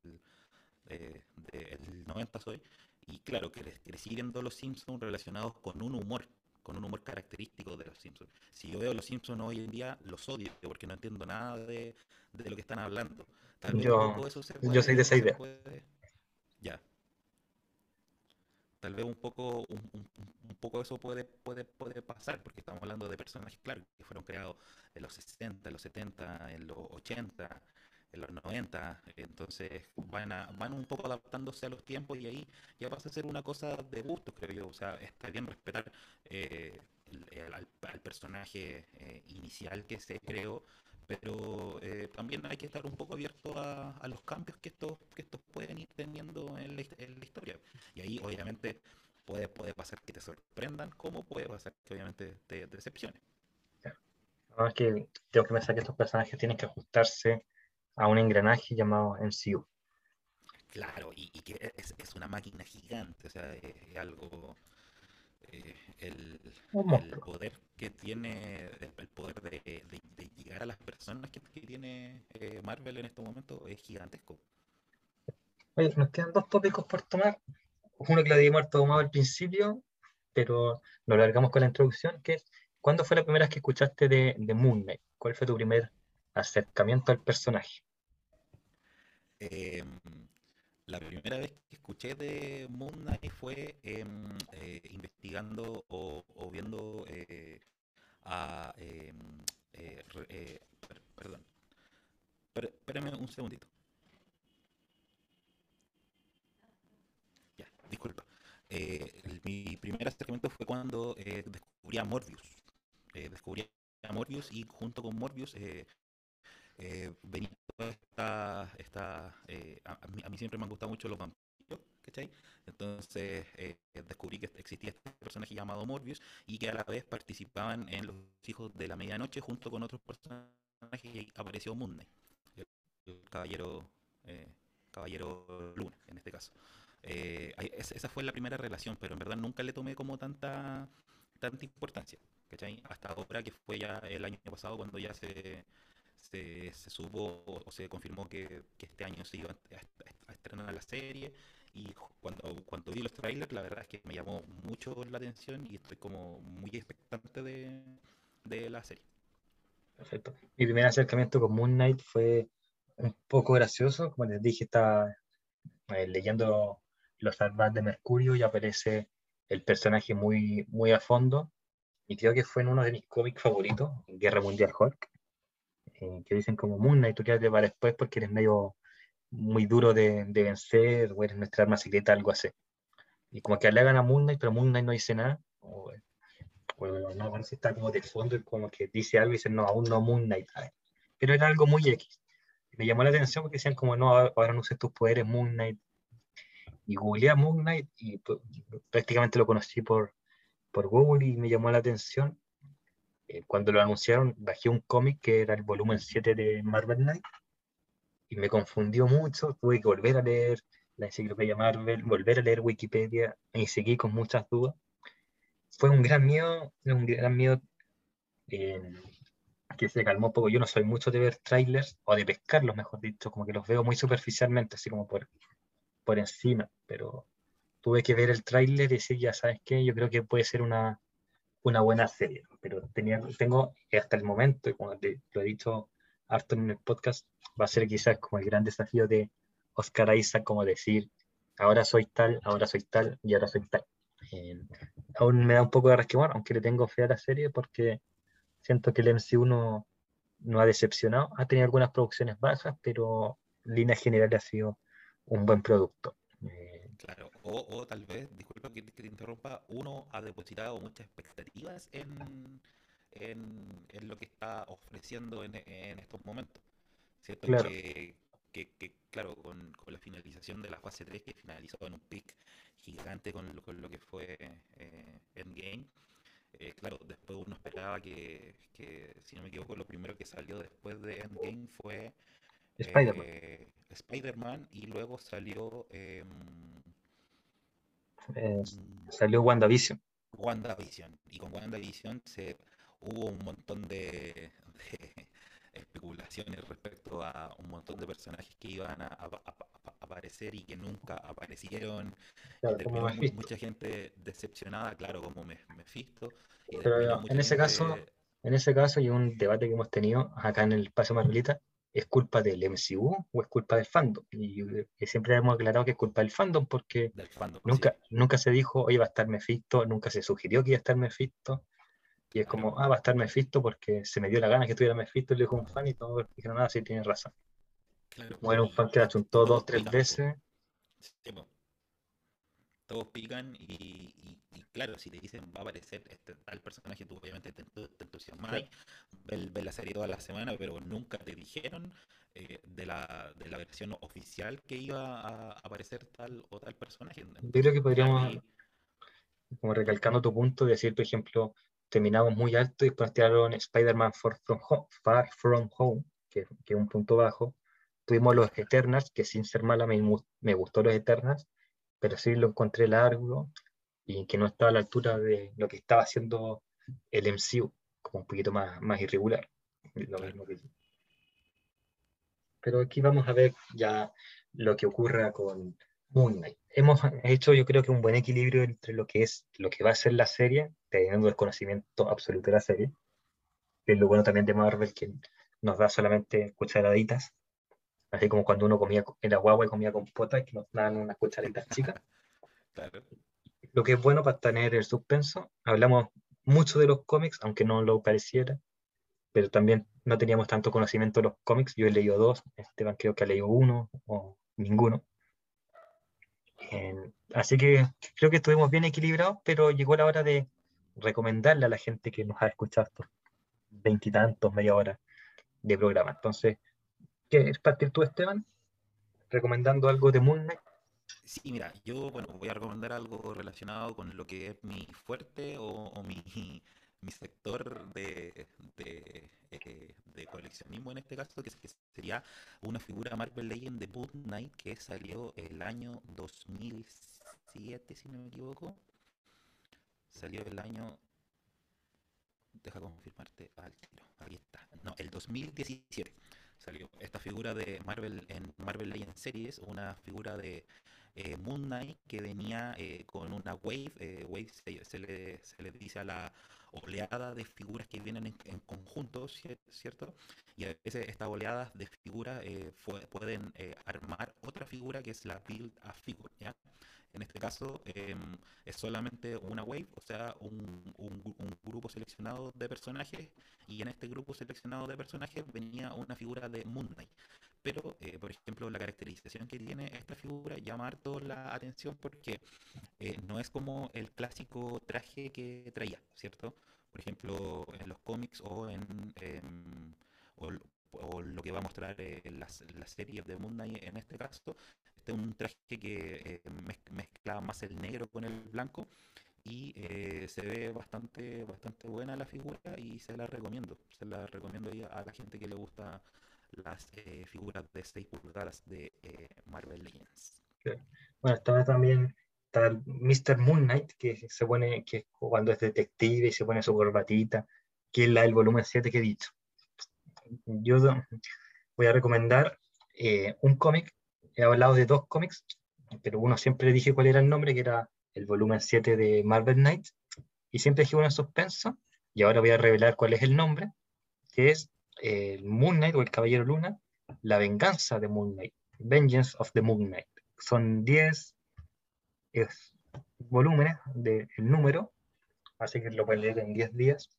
del 90 soy, y claro, que crecí viendo los Simpsons relacionados con un humor, con un humor característico de los Simpsons. Si yo veo los Simpsons hoy en día, los odio porque no entiendo nada de, lo que están hablando. yo, yo soy de esa idea. ya. Tal vez un poco, un, un, poco eso puede, puede, puede pasar, porque estamos hablando de personajes, claro, que fueron creados en los 60, en los 70, en los 80, en los 90, entonces van, van un poco adaptándose a los tiempos y ahí ya pasa a ser una cosa de gusto, creo yo. O sea, está bien respetar eh, al, personaje eh, inicial que se creó, pero eh, también hay que estar un poco abierto a, los cambios que estos, que estos pueden ir teniendo en la, historia. Y ahí obviamente puede, puede pasar que te sorprendan, como puede pasar que obviamente te, decepcione. Además que tengo que pensar que estos personajes tienen que ajustarse a un engranaje llamado MCU. Claro, y, que es, es, una máquina gigante, o sea, es, algo... Eh, el, poder que tiene, el, poder de, de, llegar a las personas que, tiene eh, Marvel en este momento es gigantesco. Oye, nos quedan dos tópicos por tomar. Uno que lo dimos tomado al principio, pero lo largamos con la introducción, que es, ¿cuándo fue la primera vez que escuchaste de, de Moon Knight? ¿Cuál fue tu primer acercamiento al personaje? Em, la primera vez que escuché de Moon Knight fue em, eh, investigando o, viendo eh, a... Em, eh, perdón. Espérame un segundito. Ya, disculpa. mi primer acercamiento fue cuando descubrí a Morbius. descubrí a Morbius y junto con Morbius eh, esta, esta eh, a, mí, siempre me han gustado mucho los vampiros, ¿cachai? Entonces eh, descubrí que existía este personaje llamado Morbius y que a la vez participaban en Los Hijos de la Medianoche junto con otros personajes y apareció Moon el, caballero, eh, caballero Luna en este caso. esa fue la primera relación, pero en verdad nunca le tomé como tanta, tanta importancia, ¿cachai? Hasta ahora que fue ya el año pasado cuando ya se se, se supo o se confirmó que, este año se iba a, estrenar la serie y cuando, cuando vi los trailers la verdad es que me llamó mucho la atención y estoy como muy expectante de, la serie. Perfecto. Mi primer acercamiento con Moon Knight fue un poco gracioso, como les dije, estaba eh, leyendo los albas de Mercurio y aparece el personaje muy, muy a fondo y creo que fue en uno de mis cómics favoritos, Guerra Mundial Hulk, eh, que dicen como Moon Knight, tú quédate para después porque eres medio muy duro de, de, vencer o eres nuestra arma secreta, algo así. Y como que alegan a Moon Knight, pero Moon Knight no dice nada. O, no, parece está como de fondo, como que dice algo y dice, no, aún no Moon Knight. Pero era algo muy X. Me llamó la atención porque decían como, no, ahora no uses tus poderes Moon Knight. Y googleé a Moon Knight y pues, prácticamente lo conocí por, por Google y me llamó la atención. Eh, cuando lo anunciaron, bajé un cómic que era el volumen 7 de Marvel Knight y me confundió mucho. Tuve que volver a leer la enciclopedia Marvel, volver a leer Wikipedia y seguí con muchas dudas. Fue un gran miedo, un gran miedo eh, que se calmó un poco. Yo no soy mucho de ver trailers o de pescarlos, mejor dicho, como que los veo muy superficialmente, así como por, por encima, pero tuve que ver el trailer y decir, ya sabes qué, yo creo que puede ser una, una buena serie, pero tenía, tengo hasta el momento, y como lo he dicho harto en el podcast, va a ser quizás como el gran desafío de Oscar Isaac, como decir, ahora soy tal, ahora soy tal y ahora soy tal. Eh, aún me da un poco de resquemor, aunque le tengo fe a la serie, porque siento que el MCU no, no ha decepcionado, ha tenido algunas producciones bajas, pero en línea general ha sido un buen producto. Eh, claro, o, tal vez, disculpa que, te interrumpa, uno ha depositado muchas expectativas en, en, lo que está ofreciendo en, estos momentos. ¿Cierto? Claro. Que, claro, con, la finalización de la fase 3, que finalizó en un pick gigante con lo, con lo que fue eh, Endgame, eh, claro, después uno esperaba que, si no me equivoco, lo primero que que salió después de Endgame fue Spider-Man. eh, Spider-Man y luego salió em, Eh, salió WandaVision. WandaVision. Y con WandaVision se, hubo un montón de, de especulaciones respecto a un montón de personajes que iban a, a- a- a- aparecer y que nunca aparecieron. Claro, terminó mucha gente decepcionada, claro, como Me- Mephisto. Y Pero en ese caso, gente En ese caso, y un debate que hemos tenido acá en el Espacio Marvelita, ¿es culpa del MCU o es culpa del fandom? Y, y siempre hemos aclarado que es culpa del fandom porque del fandom. sí, nunca, nunca se dijo, oye, va a estar Mephisto, nunca se sugirió que iba a estar Mephisto. Y es como, claro. ah, va a estar Mephisto porque se me dio la gana que estuviera Mephisto, y le dijo un fan y todos dijeron, ah, sí, tiene razón. claro, Como era un fan que la chuntó dos, tres pican, veces, Sí. Todos pican y claro, si te dicen va a aparecer este tal personaje, tú obviamente te, te entusiasmas, ves, ves la serie toda la semana, pero nunca te dijeron eh, de, la, de la versión oficial que iba a aparecer tal o tal personaje. yo creo que podríamos, ahí, como recalcando tu punto, decir, por ejemplo, terminamos muy alto y después tiraron Spider-Man Far From Home, Far From Home que, es un punto bajo. Tuvimos los Eternals, que sin ser mala me, me gustó los Eternals, pero sí lo encontré largo y que no estaba a la altura de lo que estaba haciendo el MCU, como un poquito más, más irregular. Lo mismo que Pero aquí vamos a ver ya lo que ocurra con Moon Knight. Hemos hecho, yo creo que un buen equilibrio entre lo que es, lo que va a ser la serie, teniendo desconocimiento absoluto de la serie, que es lo bueno también de Marvel, que nos da solamente cucharaditas, así como cuando uno comía en la guagua y comía compota, que nos dan unas cucharaditas chicas. [laughs] Claro. Lo que es bueno para tener el suspenso, hablamos mucho de los cómics, aunque no lo pareciera, pero también no teníamos tanto conocimiento de los cómics. Yo he leído dos, Esteban creo que ha leído uno o ninguno. Eh, así que creo que estuvimos bien equilibrados, pero llegó la hora de recomendarle a la gente que nos ha escuchado estos veintitantos, media hora de programa. Entonces, ¿quieres partir tú, Esteban? Recomendando algo de Moon Knight. Sí, mira, yo bueno, voy a recomendar algo relacionado con lo que es mi fuerte o, mi, [laughs] mi sector de, eh, de coleccionismo en este caso, que, sería una figura Marvel Legend de Moon Knight que salió el año 2007, si no me equivoco. Salió el año... Deja confirmarte al tiro. Ahí está. No, el 2017 salió esta figura de Marvel en Marvel Legends Series, una figura de eh, Moon Knight que venía eh, con una wave. eh, wave se, se le, se le dice a la oleada de figuras que vienen en, en conjunto, cier- ¿cierto? Y a veces estas oleadas de figuras eh, pueden eh, armar otra figura que es la Build a Figure, ¿ya? En este caso em, es solamente una wave, o sea, un, un gru- un grupo seleccionado de personajes y en este grupo seleccionado de personajes venía una figura de Moon Knight. Pero, eh, por ejemplo, la caracterización que tiene esta figura llama harto la atención porque eh, no es como el clásico traje que traía, ¿cierto? Por ejemplo, en los cómics o en em, o, lo que va a mostrar eh, la, la serie de Moon Knight en este caso, este es un traje que eh, mez- mezcla más el negro con el blanco y eh, se ve bastante bastante buena la figura y se la recomiendo, se la recomiendo a la gente que le gusta las eh, figuras de 6 pulgadas de eh, Marvel Legends. Bueno, estaba también está Mr. Moon Knight, que se pone, que cuando es detective y se pone su corbatita, que es la del volumen 7 que he dicho. Yo voy a recomendar eh, un cómic, he hablado de dos cómics, pero uno siempre dije cuál era el nombre, que era el volumen 7 de Marvel Knight, y siempre dije uno en suspenso, y ahora voy a revelar cuál es el nombre, que es el Moon Knight o el Caballero Luna, la venganza de Moon Knight, Vengeance of the Moon Knight. Son 10 es, volúmenes del número, así que lo pueden leer en 10 días.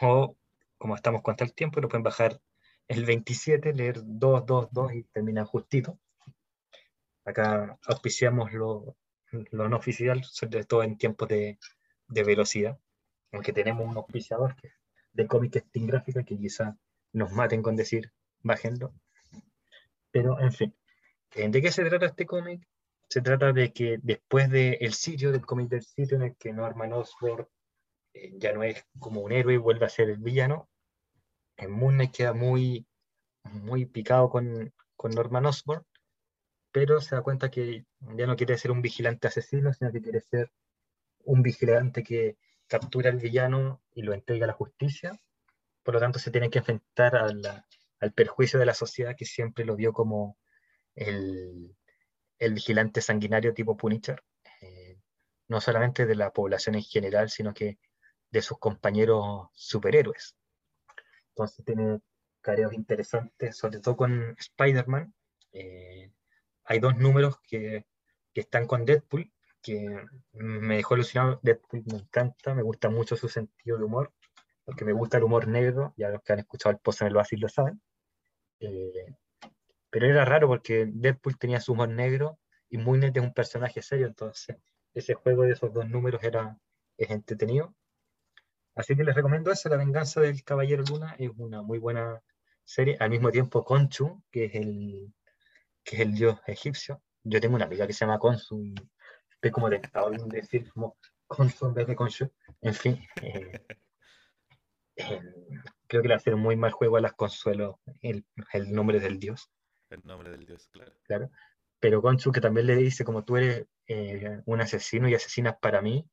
O, como estamos contra el tiempo, lo pueden bajar el 27, leer 2, 2, 2 y terminan justito. Acá auspiciamos lo, lo no oficial, sobre todo en tiempos de, de velocidad, aunque tenemos un auspiciador que, de cómic Steam Gráfica que quizá nos maten con decir bájenlo. Pero, en fin, eh, ¿de qué se trata este cómic? Se trata de que después del sitio, del cómic del sitio en el que Norman Osborn eh, ya no es como un héroe y vuelve a ser el villano, en Moon Knight queda muy, muy picado con, con Norman Osborn, pero se da cuenta que ya no quiere ser un vigilante asesino, sino que quiere ser un vigilante que captura al villano y lo entrega a la justicia. Por lo tanto, se tiene que enfrentar al perjuicio de la sociedad que siempre lo vio como el, el vigilante sanguinario tipo Punisher, eh, no solamente de la población en general, sino que de sus compañeros superhéroes. Entonces tiene careos interesantes, sobre todo con Spider-Man. Eh, hay dos números que, que, están con Deadpool, que me dejó alucinado. Deadpool me encanta, me gusta mucho su sentido de humor, porque me gusta el humor negro, ya los que han escuchado el post en el Oasis lo saben. Eh, pero era raro porque Deadpool tenía su humor negro y Moon es un personaje serio, entonces ese juego de esos dos números era, es entretenido. Así que les recomiendo eso, La venganza del Caballero Luna, es una muy buena serie. Al mismo tiempo, Conchu, que es el, que es el dios egipcio. Yo tengo una amiga que se llama Consu y estoy como tentado de decir como Consu en vez de Conchu. En fin, eh, eh, creo que le hace un muy mal juego a las Consuelo el, el nombre del dios. El nombre del dios, claro. Claro. Pero Conchu que también le dice como tú eres eh, un asesino y asesinas para mí,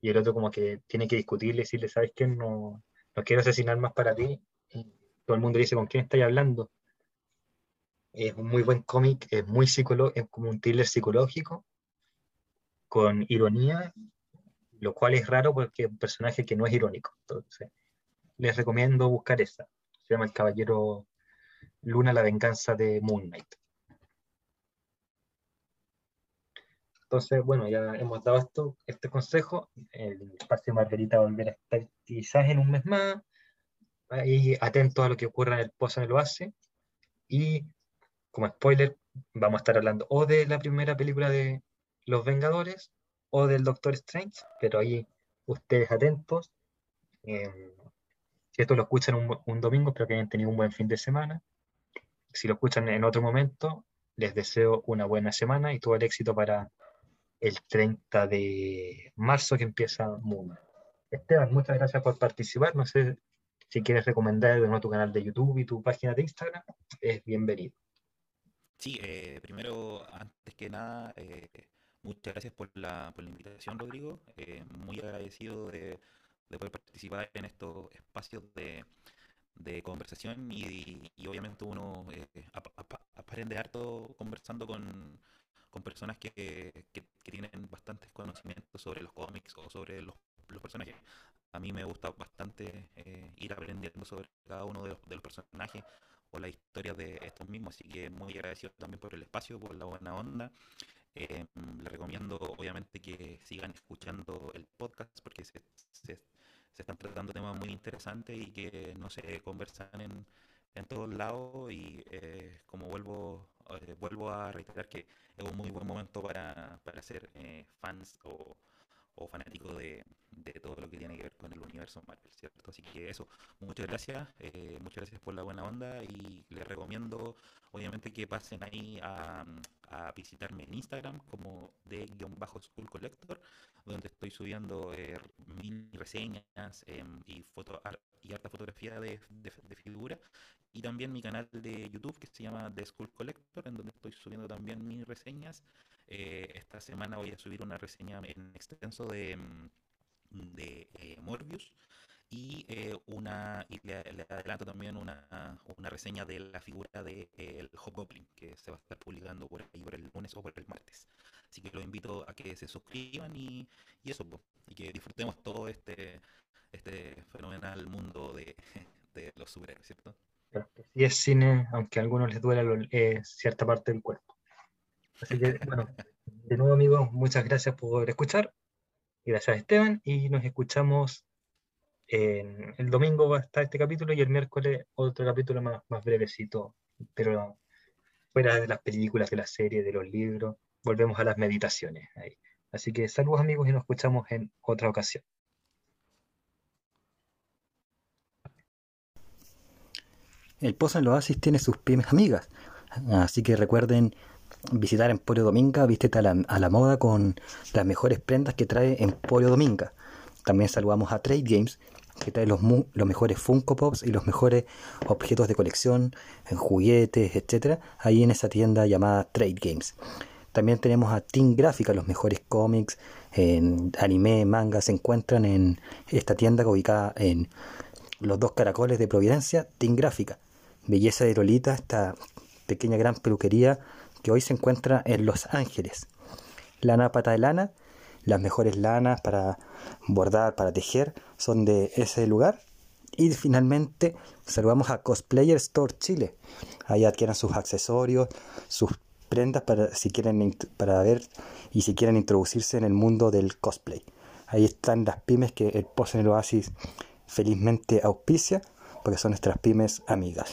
y el otro como que tiene que discutirle y decirle, ¿sabes qué? No, no quiero asesinar más para ti. Y todo el mundo dice, ¿con quién estáis hablando? Es un muy buen cómic, es muy es como un thriller psicológico, con ironía, lo cual es raro porque es un personaje que no es irónico. Entonces, les recomiendo buscar esa. Se llama El Caballero Luna, la venganza de Moon Knight. Entonces, bueno, ya hemos dado esto, este consejo. El espacio Margarita volverá a estar quizás en un mes más. Ahí atentos a lo que ocurra en el Pozo en el Oasis. Y como spoiler, vamos a estar hablando o de la primera película de Los Vengadores o del Doctor Strange, pero ahí ustedes atentos. Eh, si esto lo escuchan un, un domingo, espero que hayan tenido un buen fin de semana. Si lo escuchan en otro momento, les deseo una buena semana y todo el éxito para el 30 de marzo que empieza Moon. Esteban, muchas gracias por participar. No sé si quieres recomendar de nuevo tu canal de YouTube y tu página de Instagram, es bienvenido. Sí, eh, primero, antes que nada, eh, muchas gracias por la, por la invitación, Rodrigo. Eh, muy agradecido de, de, poder participar en estos espacios de, de conversación y, y, obviamente uno aprende harto conversando con, con personas que, que, tienen bastantes conocimientos sobre los cómics o sobre los, los personajes. A mí me gusta bastante eh, ir aprendiendo sobre cada uno de los, de los, personajes o la historia de estos mismos, así que muy agradecido también por el espacio, por la buena onda. Eh, les recomiendo obviamente que sigan escuchando el podcast porque se, están tratando temas muy interesantes y que no se conversan en, en todos lados y eh, como vuelvo eh, vuelvo a reiterar que es un muy buen momento para, para ser eh, fans o, o fanáticos de, de, todo lo que tiene que ver con el universo Marvel, ¿cierto? Así que eso, muchas gracias, eh, muchas gracias por la buena onda y les recomiendo obviamente que pasen ahí a, a visitarme en Instagram como de School Collector, donde estoy subiendo eh, reseñas eh, y foto y harta fotografía de, de, de figura y también mi canal de YouTube que se llama The School Collector, en donde estoy subiendo también mis reseñas. Eh, esta semana voy a subir una reseña en extenso de, mm, de eh, Morbius y eh, una y le, le, adelanto también una, una, reseña de la figura de eh, el Hobgoblin que se va a estar publicando por ahí por el lunes o por el martes. Así que los invito a que se suscriban y, y eso, y que disfrutemos todo este, este fenomenal mundo de, [laughs] de los superhéroes, ¿cierto? Y es cine, aunque a algunos les duela eh, cierta parte del cuerpo. Así que, bueno, de nuevo amigos, muchas gracias por escuchar. Gracias Esteban y nos escuchamos el domingo va a estar este capítulo y el miércoles otro capítulo más, más brevecito, pero fuera de las películas, de las series, de los libros, volvemos a las meditaciones. Ahí. Así que saludos amigos y nos escuchamos en otra ocasión. El Pozo en el Oasis tiene sus pymes amigas. Así que recuerden visitar Emporio Dominga, vístete a la, a la, moda con las mejores prendas que trae Emporio Dominga. También saludamos a Trade Games, que trae los, los mejores Funko Pops y los mejores objetos de colección, en juguetes, etcétera, ahí en esa tienda llamada Trade Games. También tenemos a Team Gráfica, los mejores cómics, en anime, manga, se encuentran en esta tienda ubicada en los dos caracoles de Providencia, Team Gráfica. Belleza de Lolita, esta pequeña gran peluquería que hoy se encuentra en Los Ángeles. Lana Pata de Lana, las mejores lanas para bordar, para tejer, son de ese lugar. Y finalmente saludamos a Cosplayer Store Chile. Ahí adquieran sus accesorios, sus prendas para si quieren para ver y si quieren introducirse en el mundo del cosplay. Ahí están las pymes que el Post en el Oasis felizmente auspicia, porque son nuestras pymes amigas.